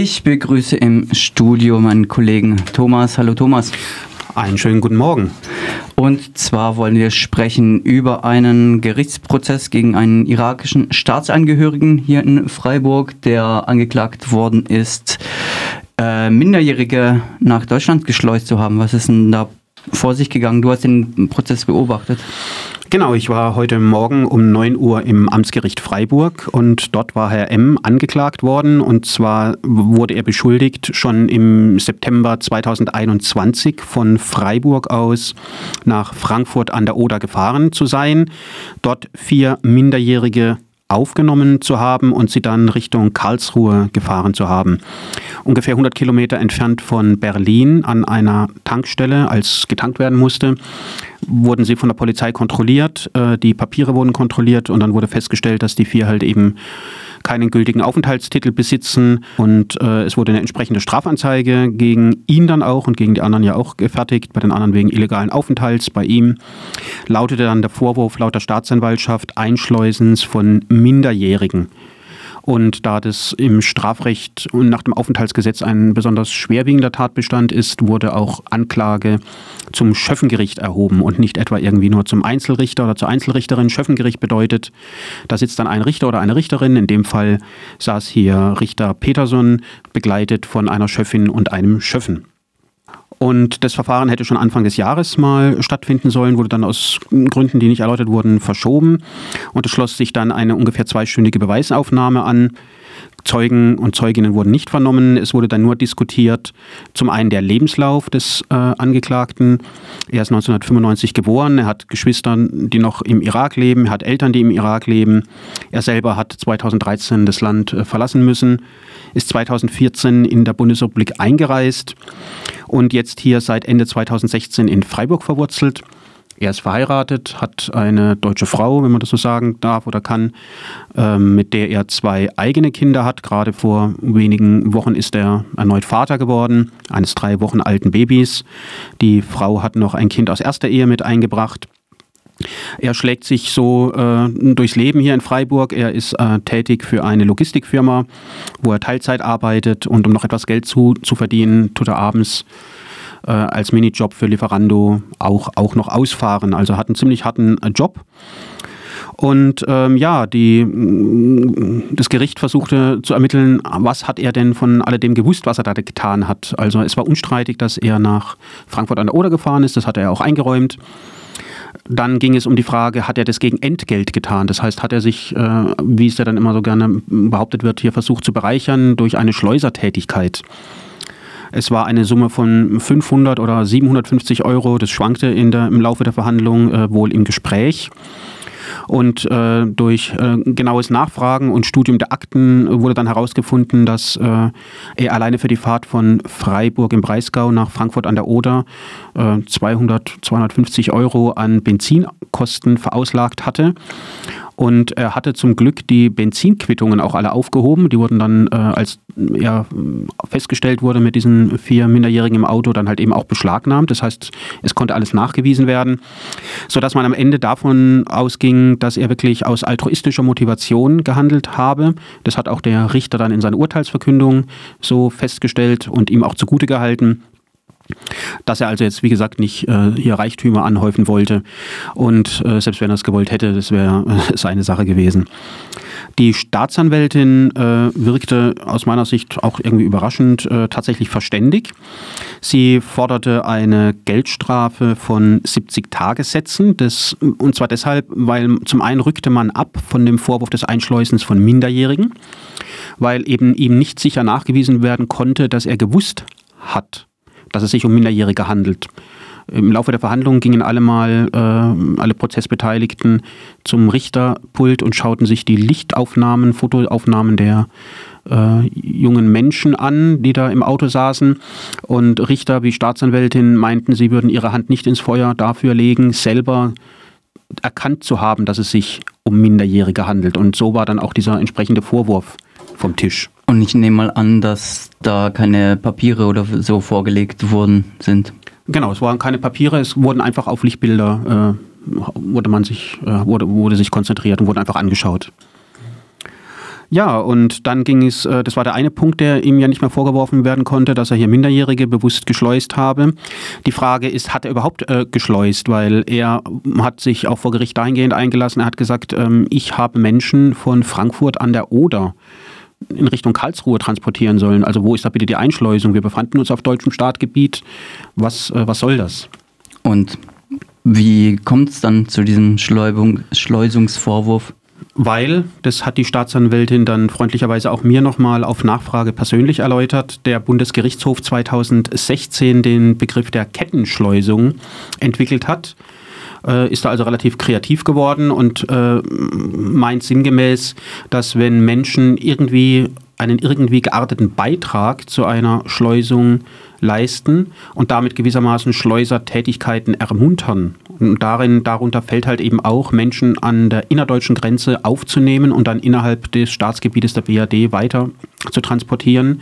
Ich begrüße im Studio meinen Kollegen Thomas. Hallo Thomas. Einen schönen guten Morgen. Und zwar wollen wir sprechen über einen Gerichtsprozess gegen einen irakischen Staatsangehörigen hier in Freiburg, der angeklagt worden ist, äh, Minderjährige nach Deutschland geschleust zu haben. Was ist denn da vor sich gegangen? Du hast den Prozess beobachtet. Genau, ich war heute Morgen um 9 Uhr im Amtsgericht Freiburg und dort war Herr M. angeklagt worden und zwar wurde er beschuldigt, schon im September 2021 von Freiburg aus nach Frankfurt an der Oder gefahren zu sein, dort vier Minderjährige aufgenommen zu haben und sie dann Richtung Karlsruhe gefahren zu haben. Ungefähr 100 Kilometer entfernt von Berlin an einer Tankstelle, als getankt werden musste, wurden sie von der Polizei kontrolliert, äh, die Papiere wurden kontrolliert und dann wurde festgestellt, dass die vier halt eben keinen gültigen Aufenthaltstitel besitzen und äh, es wurde eine entsprechende Strafanzeige gegen ihn dann auch und gegen die anderen ja auch gefertigt, bei den anderen wegen illegalen Aufenthalts. Bei ihm lautete dann der Vorwurf laut der Staatsanwaltschaft Einschleusens von Minderjährigen. Und da das im Strafrecht und nach dem Aufenthaltsgesetz ein besonders schwerwiegender Tatbestand ist, wurde auch Anklage zum Schöffengericht erhoben und nicht etwa irgendwie nur zum Einzelrichter oder zur Einzelrichterin. Schöffengericht bedeutet, da sitzt dann ein Richter oder eine Richterin. In dem Fall saß hier Richter Peterson, begleitet von einer Schöffin und einem Schöffen. Und das Verfahren hätte schon Anfang des Jahres mal stattfinden sollen, wurde dann aus Gründen, die nicht erläutert wurden, verschoben. Und es schloss sich dann eine ungefähr zweistündige Beweisaufnahme an. Zeugen und Zeuginnen wurden nicht vernommen. Es wurde dann nur diskutiert, zum einen der Lebenslauf des äh, Angeklagten. Er ist 1995 geboren, er hat Geschwister, die noch im Irak leben, er hat Eltern, die im Irak leben. Er selber hat 2013 das Land äh, verlassen müssen, ist 2014 in der Bundesrepublik eingereist und jetzt hier seit Ende 2016 in Freiburg verwurzelt. Er ist verheiratet, hat eine deutsche Frau, wenn man das so sagen darf oder kann, ähm, mit der er zwei eigene Kinder hat. Gerade vor wenigen Wochen ist er erneut Vater geworden, eines drei Wochen alten Babys. Die Frau hat noch ein Kind aus erster Ehe mit eingebracht. Er schlägt sich so äh, durchs Leben hier in Freiburg. Er ist äh, tätig für eine Logistikfirma, wo er Teilzeit arbeitet und um noch etwas Geld zu, zu verdienen, tut er abends äh, als Minijob für Lieferando auch, auch noch ausfahren. Also hat einen ziemlich harten äh, Job. Und ähm, ja, die, das Gericht versuchte zu ermitteln, was hat er denn von alledem gewusst, was er da getan hat. Also es war unstreitig, dass er nach Frankfurt an der Oder gefahren ist, das hat er auch eingeräumt. Dann ging es um die Frage, hat er das gegen Entgelt getan? Das heißt, hat er sich, äh, wie es ja dann immer so gerne behauptet wird, hier versucht zu bereichern durch eine Schleusertätigkeit? Es war eine Summe von 500 oder 750 Euro. Das schwankte in der, im Laufe der Verhandlung äh, wohl im Gespräch. Und äh, durch äh, genaues Nachfragen und Studium der Akten wurde dann herausgefunden, dass äh, er alleine für die Fahrt von Freiburg im Breisgau nach Frankfurt an der Oder 200, äh, 250 Euro an Benzinkosten verauslagt hatte. Und er hatte zum Glück die Benzinquittungen auch alle aufgehoben. Die wurden dann, äh, als ja, festgestellt wurde mit diesen vier Minderjährigen im Auto, dann halt eben auch beschlagnahmt. Das heißt, es konnte alles nachgewiesen werden, sodass man am Ende davon ausging, dass er wirklich aus altruistischer Motivation gehandelt habe. Das hat auch der Richter dann in seiner Urteilsverkündung so festgestellt und ihm auch zugute gehalten dass er also jetzt, wie gesagt, nicht äh, hier Reichtümer anhäufen wollte. Und äh, selbst wenn er es gewollt hätte, das wäre äh, seine Sache gewesen. Die Staatsanwältin äh, wirkte aus meiner Sicht auch irgendwie überraschend äh, tatsächlich verständig. Sie forderte eine Geldstrafe von 70 Tagessätzen. Das, und zwar deshalb, weil zum einen rückte man ab von dem Vorwurf des Einschleusens von Minderjährigen, weil eben ihm nicht sicher nachgewiesen werden konnte, dass er gewusst hat, dass es sich um Minderjährige handelt. Im Laufe der Verhandlungen gingen alle mal, äh, alle Prozessbeteiligten zum Richterpult und schauten sich die Lichtaufnahmen, Fotoaufnahmen der äh, jungen Menschen an, die da im Auto saßen. Und Richter wie Staatsanwältin meinten, sie würden ihre Hand nicht ins Feuer dafür legen, selber erkannt zu haben, dass es sich um Minderjährige handelt. Und so war dann auch dieser entsprechende Vorwurf vom Tisch. Und ich nehme mal an, dass da keine Papiere oder so vorgelegt worden sind. Genau, es waren keine Papiere, es wurden einfach auf Lichtbilder, äh, wurde man sich, äh, wurde, wurde sich konzentriert und wurde einfach angeschaut. Ja, und dann ging es, äh, das war der eine Punkt, der ihm ja nicht mehr vorgeworfen werden konnte, dass er hier Minderjährige bewusst geschleust habe. Die Frage ist, hat er überhaupt äh, geschleust? Weil er hat sich auch vor Gericht dahingehend eingelassen, er hat gesagt, ähm, ich habe Menschen von Frankfurt an der Oder in Richtung Karlsruhe transportieren sollen. Also wo ist da bitte die Einschleusung? Wir befanden uns auf deutschem Staatgebiet. Was, äh, was soll das? Und wie kommt es dann zu diesem Schleubung, Schleusungsvorwurf? Weil, das hat die Staatsanwältin dann freundlicherweise auch mir nochmal auf Nachfrage persönlich erläutert, der Bundesgerichtshof 2016 den Begriff der Kettenschleusung entwickelt hat äh, ist da also relativ kreativ geworden und äh, meint sinngemäß, dass wenn Menschen irgendwie einen irgendwie gearteten Beitrag zu einer Schleusung leisten und damit gewissermaßen Schleusertätigkeiten ermuntern. Und darin, darunter fällt halt eben auch, Menschen an der innerdeutschen Grenze aufzunehmen und dann innerhalb des Staatsgebietes der BRD weiter zu transportieren.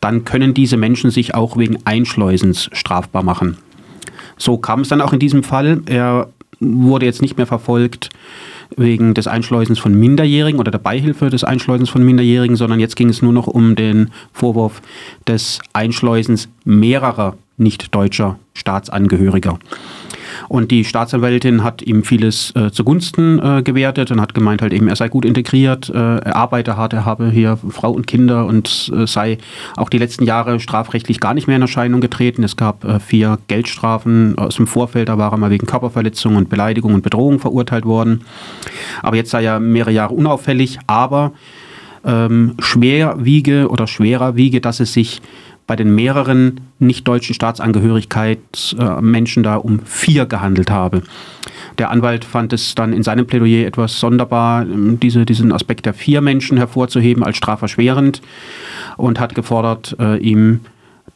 Dann können diese Menschen sich auch wegen Einschleusens strafbar machen. So kam es dann auch in diesem Fall. Er wurde jetzt nicht mehr verfolgt wegen des Einschleusens von Minderjährigen oder der Beihilfe des Einschleusens von Minderjährigen, sondern jetzt ging es nur noch um den Vorwurf des Einschleusens mehrerer nicht deutscher Staatsangehöriger. Und die Staatsanwältin hat ihm vieles äh, zugunsten äh, gewertet und hat gemeint, halt eben, er sei gut integriert, äh, er arbeite hart, er habe hier Frau und Kinder und äh, sei auch die letzten Jahre strafrechtlich gar nicht mehr in Erscheinung getreten. Es gab äh, vier Geldstrafen aus dem Vorfeld, da war er mal wegen Körperverletzung und Beleidigung und Bedrohung verurteilt worden. Aber jetzt sei er mehrere Jahre unauffällig, aber ähm, schwer wiege oder schwerer wiege, dass es sich bei den mehreren nicht-deutschen Staatsangehörigkeitsmenschen da um vier gehandelt habe. Der Anwalt fand es dann in seinem Plädoyer etwas sonderbar, diese, diesen Aspekt der vier Menschen hervorzuheben als strafverschwerend und hat gefordert, äh, ihm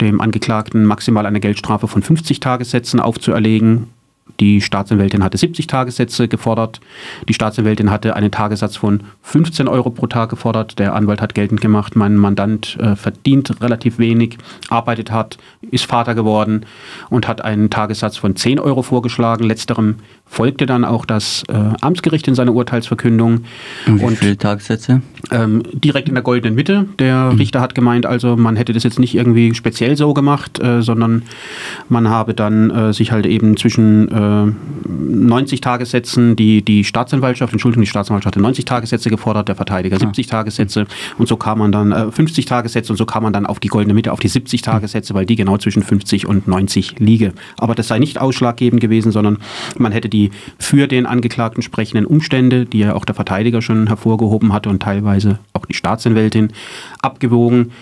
dem Angeklagten maximal eine Geldstrafe von 50 Tagessätzen aufzuerlegen die Staatsanwältin hatte 70 Tagessätze gefordert. Die Staatsanwältin hatte einen Tagessatz von 15 Euro pro Tag gefordert. Der Anwalt hat geltend gemacht, mein Mandant äh, verdient relativ wenig, arbeitet hart, ist Vater geworden und hat einen Tagessatz von 10 Euro vorgeschlagen. Letzterem folgte dann auch das äh, Amtsgericht in seiner Urteilsverkündung. Und wie und, viele Tagessätze? Ähm, direkt in der goldenen Mitte. Der mhm. Richter hat gemeint, also man hätte das jetzt nicht irgendwie speziell so gemacht, äh, sondern man habe dann äh, sich halt eben zwischen 90 äh, Tagessätzen, die die Staatsanwaltschaft, Entschuldigung, die Staatsanwaltschaft hatte 90 Tagessätze gefordert, der Verteidiger 70 ah. Tagessätze und so kam man dann 50 äh, Tagessätze und so kam man dann auf die goldene Mitte, auf die 70 Tagessätze, weil die genau zwischen 50 und 90 liege. Aber das sei nicht ausschlaggebend gewesen, sondern man hätte die für den Angeklagten sprechenden Umstände, die ja auch der Verteidiger schon hervorgehoben hatte und teilweise auch die Staatsanwältin, abgewogen.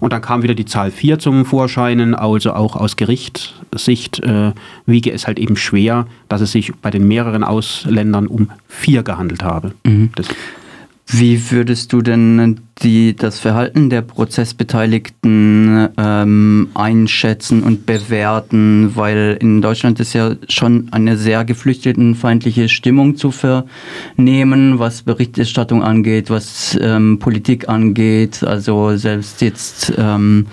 Und dann kam wieder die Zahl 4 zum Vorscheinen, also auch aus Gerichtssicht äh, wiege es halt eben schwer, dass es sich bei den mehreren Ausländern um vier gehandelt habe. Mhm. Wie würdest du denn die, das Verhalten der Prozessbeteiligten ähm, einschätzen und bewerten? Weil in Deutschland ist ja schon eine sehr geflüchtetenfeindliche Stimmung zu vernehmen, was Berichterstattung angeht, was ähm, Politik angeht. Also selbst jetzt ähm,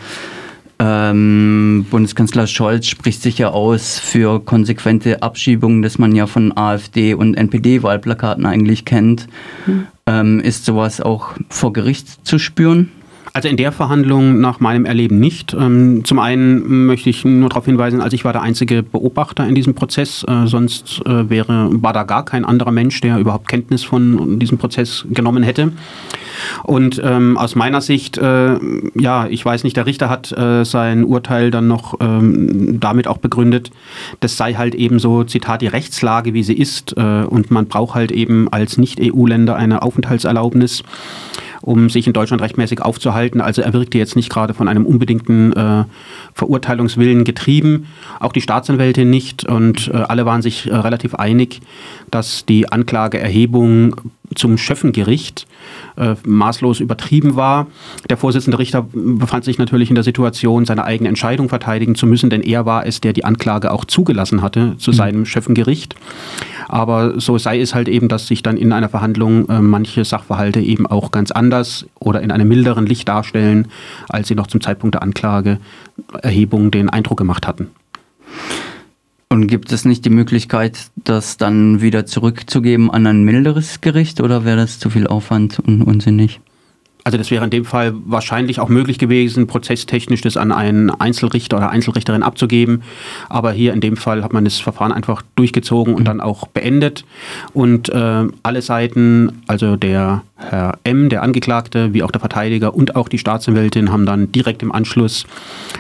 ähm, Bundeskanzler Scholz spricht sich ja aus für konsequente Abschiebungen, das man ja von AfD und NPD-Wahlplakaten eigentlich kennt. Hm. Ähm, ist sowas auch vor Gericht zu spüren? Also in der Verhandlung nach meinem Erleben nicht. Ähm, zum einen möchte ich nur darauf hinweisen, also ich war der einzige Beobachter in diesem Prozess, äh, sonst äh, wäre, war da gar kein anderer Mensch, der überhaupt Kenntnis von diesem Prozess genommen hätte. Und ähm, aus meiner Sicht, äh, ja, ich weiß nicht, der Richter hat äh, sein Urteil dann noch ähm, damit auch begründet, das sei halt eben so, Zitat, die Rechtslage, wie sie ist. Äh, und man braucht halt eben als Nicht-EU-Länder eine Aufenthaltserlaubnis um sich in Deutschland rechtmäßig aufzuhalten. Also er wirkte jetzt nicht gerade von einem unbedingten äh, Verurteilungswillen getrieben, auch die Staatsanwältin nicht und äh, alle waren sich äh, relativ einig, dass die Anklageerhebung zum Schöffengericht äh, maßlos übertrieben war. Der Vorsitzende Richter befand sich natürlich in der Situation, seine eigene Entscheidung verteidigen zu müssen, denn er war es, der die Anklage auch zugelassen hatte zu mhm. seinem Schöffengericht. Aber so sei es halt eben, dass sich dann in einer Verhandlung äh, manche Sachverhalte eben auch ganz anders oder in einem milderen Licht darstellen, als sie noch zum Zeitpunkt der Anklageerhebung den Eindruck gemacht hatten. Und gibt es nicht die Möglichkeit, das dann wieder zurückzugeben an ein milderes Gericht oder wäre das zu viel Aufwand und unsinnig? Also das wäre in dem Fall wahrscheinlich auch möglich gewesen, prozesstechnisch das an einen Einzelrichter oder Einzelrichterin abzugeben. Aber hier in dem Fall hat man das Verfahren einfach durchgezogen und dann auch beendet. Und äh, alle Seiten, also der Herr M., der Angeklagte, wie auch der Verteidiger und auch die Staatsanwältin haben dann direkt im Anschluss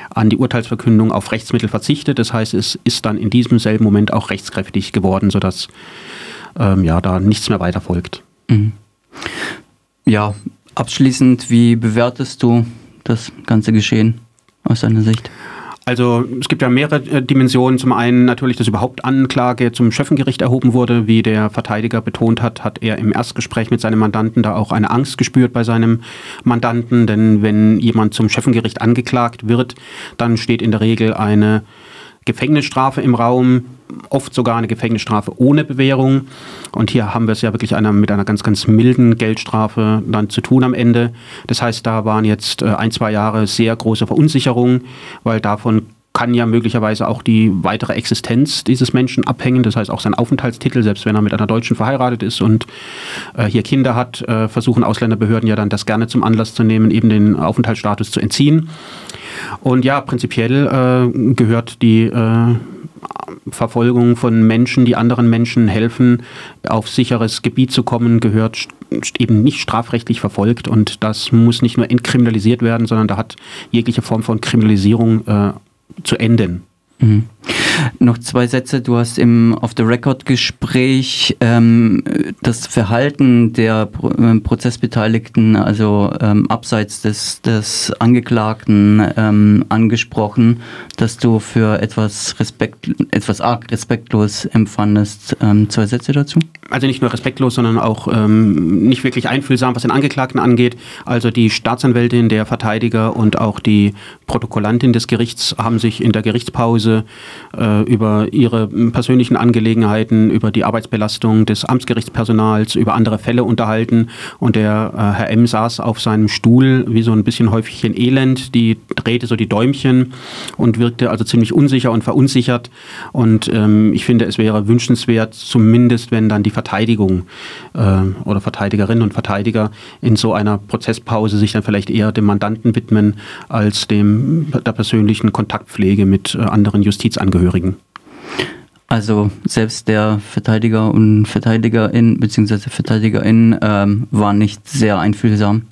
an die Urteilsverkündung auf Rechtsmittel verzichtet. Das heißt, es ist dann in diesem selben Moment auch rechtskräftig geworden, sodass ähm, ja, da nichts mehr weiter folgt. Mhm. Ja, Abschließend, wie bewertest du das ganze Geschehen aus deiner Sicht? Also es gibt ja mehrere äh, Dimensionen. Zum einen natürlich, dass überhaupt Anklage zum Schöffengericht erhoben wurde. Wie der Verteidiger betont hat, hat er im Erstgespräch mit seinem Mandanten da auch eine Angst gespürt bei seinem Mandanten. Denn wenn jemand zum Schöffengericht angeklagt wird, dann steht in der Regel eine Gefängnisstrafe im Raum, oft sogar eine Gefängnisstrafe ohne Bewährung. Und hier haben wir es ja wirklich einer, mit einer ganz, ganz milden Geldstrafe dann zu tun am Ende. Das heißt, da waren jetzt äh, ein, zwei Jahre sehr große Verunsicherung, weil davon kann ja möglicherweise auch die weitere Existenz dieses Menschen abhängen. Das heißt auch sein Aufenthaltstitel, selbst wenn er mit einer Deutschen verheiratet ist und äh, hier Kinder hat, äh, versuchen Ausländerbehörden ja dann das gerne zum Anlass zu nehmen, eben den Aufenthaltsstatus zu entziehen. Und ja, prinzipiell äh, gehört die äh, Verfolgung von Menschen, die anderen Menschen helfen, auf sicheres Gebiet zu kommen, gehört eben nicht strafrechtlich verfolgt. Und das muss nicht nur entkriminalisiert werden, sondern da hat jegliche Form von Kriminalisierung äh, zu enden. Mhm. Noch zwei Sätze. Du hast im Off-the-Record-Gespräch ähm, das Verhalten der Pro ähm, Prozessbeteiligten, also ähm, abseits des, des Angeklagten, ähm, angesprochen, dass du für etwas, Respekt, etwas arg respektlos empfandest. Ähm, zwei Sätze dazu? Also nicht nur respektlos, sondern auch ähm, nicht wirklich einfühlsam, was den Angeklagten angeht. Also die Staatsanwältin, der Verteidiger und auch die Protokollantin des Gerichts haben sich in der Gerichtspause äh, über ihre persönlichen Angelegenheiten, über die Arbeitsbelastung des Amtsgerichtspersonals, über andere Fälle unterhalten. Und der äh, Herr M. saß auf seinem Stuhl wie so ein bisschen häufig in Elend, die drehte so die Däumchen und wirkte also ziemlich unsicher und verunsichert. Und ähm, ich finde, es wäre wünschenswert, zumindest wenn dann die Verteidigung äh, oder Verteidigerinnen und Verteidiger in so einer Prozesspause sich dann vielleicht eher dem Mandanten widmen als dem der persönlichen Kontaktpflege mit äh, anderen Justizangehörigen. Also selbst der Verteidiger und Verteidigerin bzw. Verteidigerin ähm, war nicht sehr einfühlsam.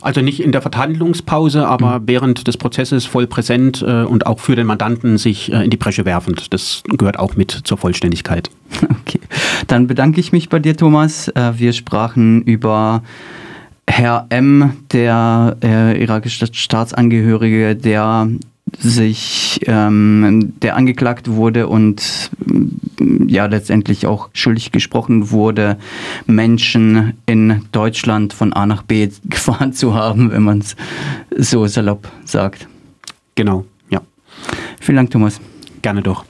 Also nicht in der Verhandlungspause, aber mhm. während des Prozesses voll präsent äh, und auch für den Mandanten sich äh, in die Bresche werfend. Das gehört auch mit zur Vollständigkeit. Okay, dann bedanke ich mich bei dir, Thomas. Äh, wir sprachen über Herr M., der äh, irakische Staatsangehörige, der sich ähm, der angeklagt wurde und ja letztendlich auch schuldig gesprochen wurde, Menschen in Deutschland von A nach B gefahren zu haben, wenn man es so salopp sagt. Genau, ja. Vielen Dank, Thomas. Gerne doch.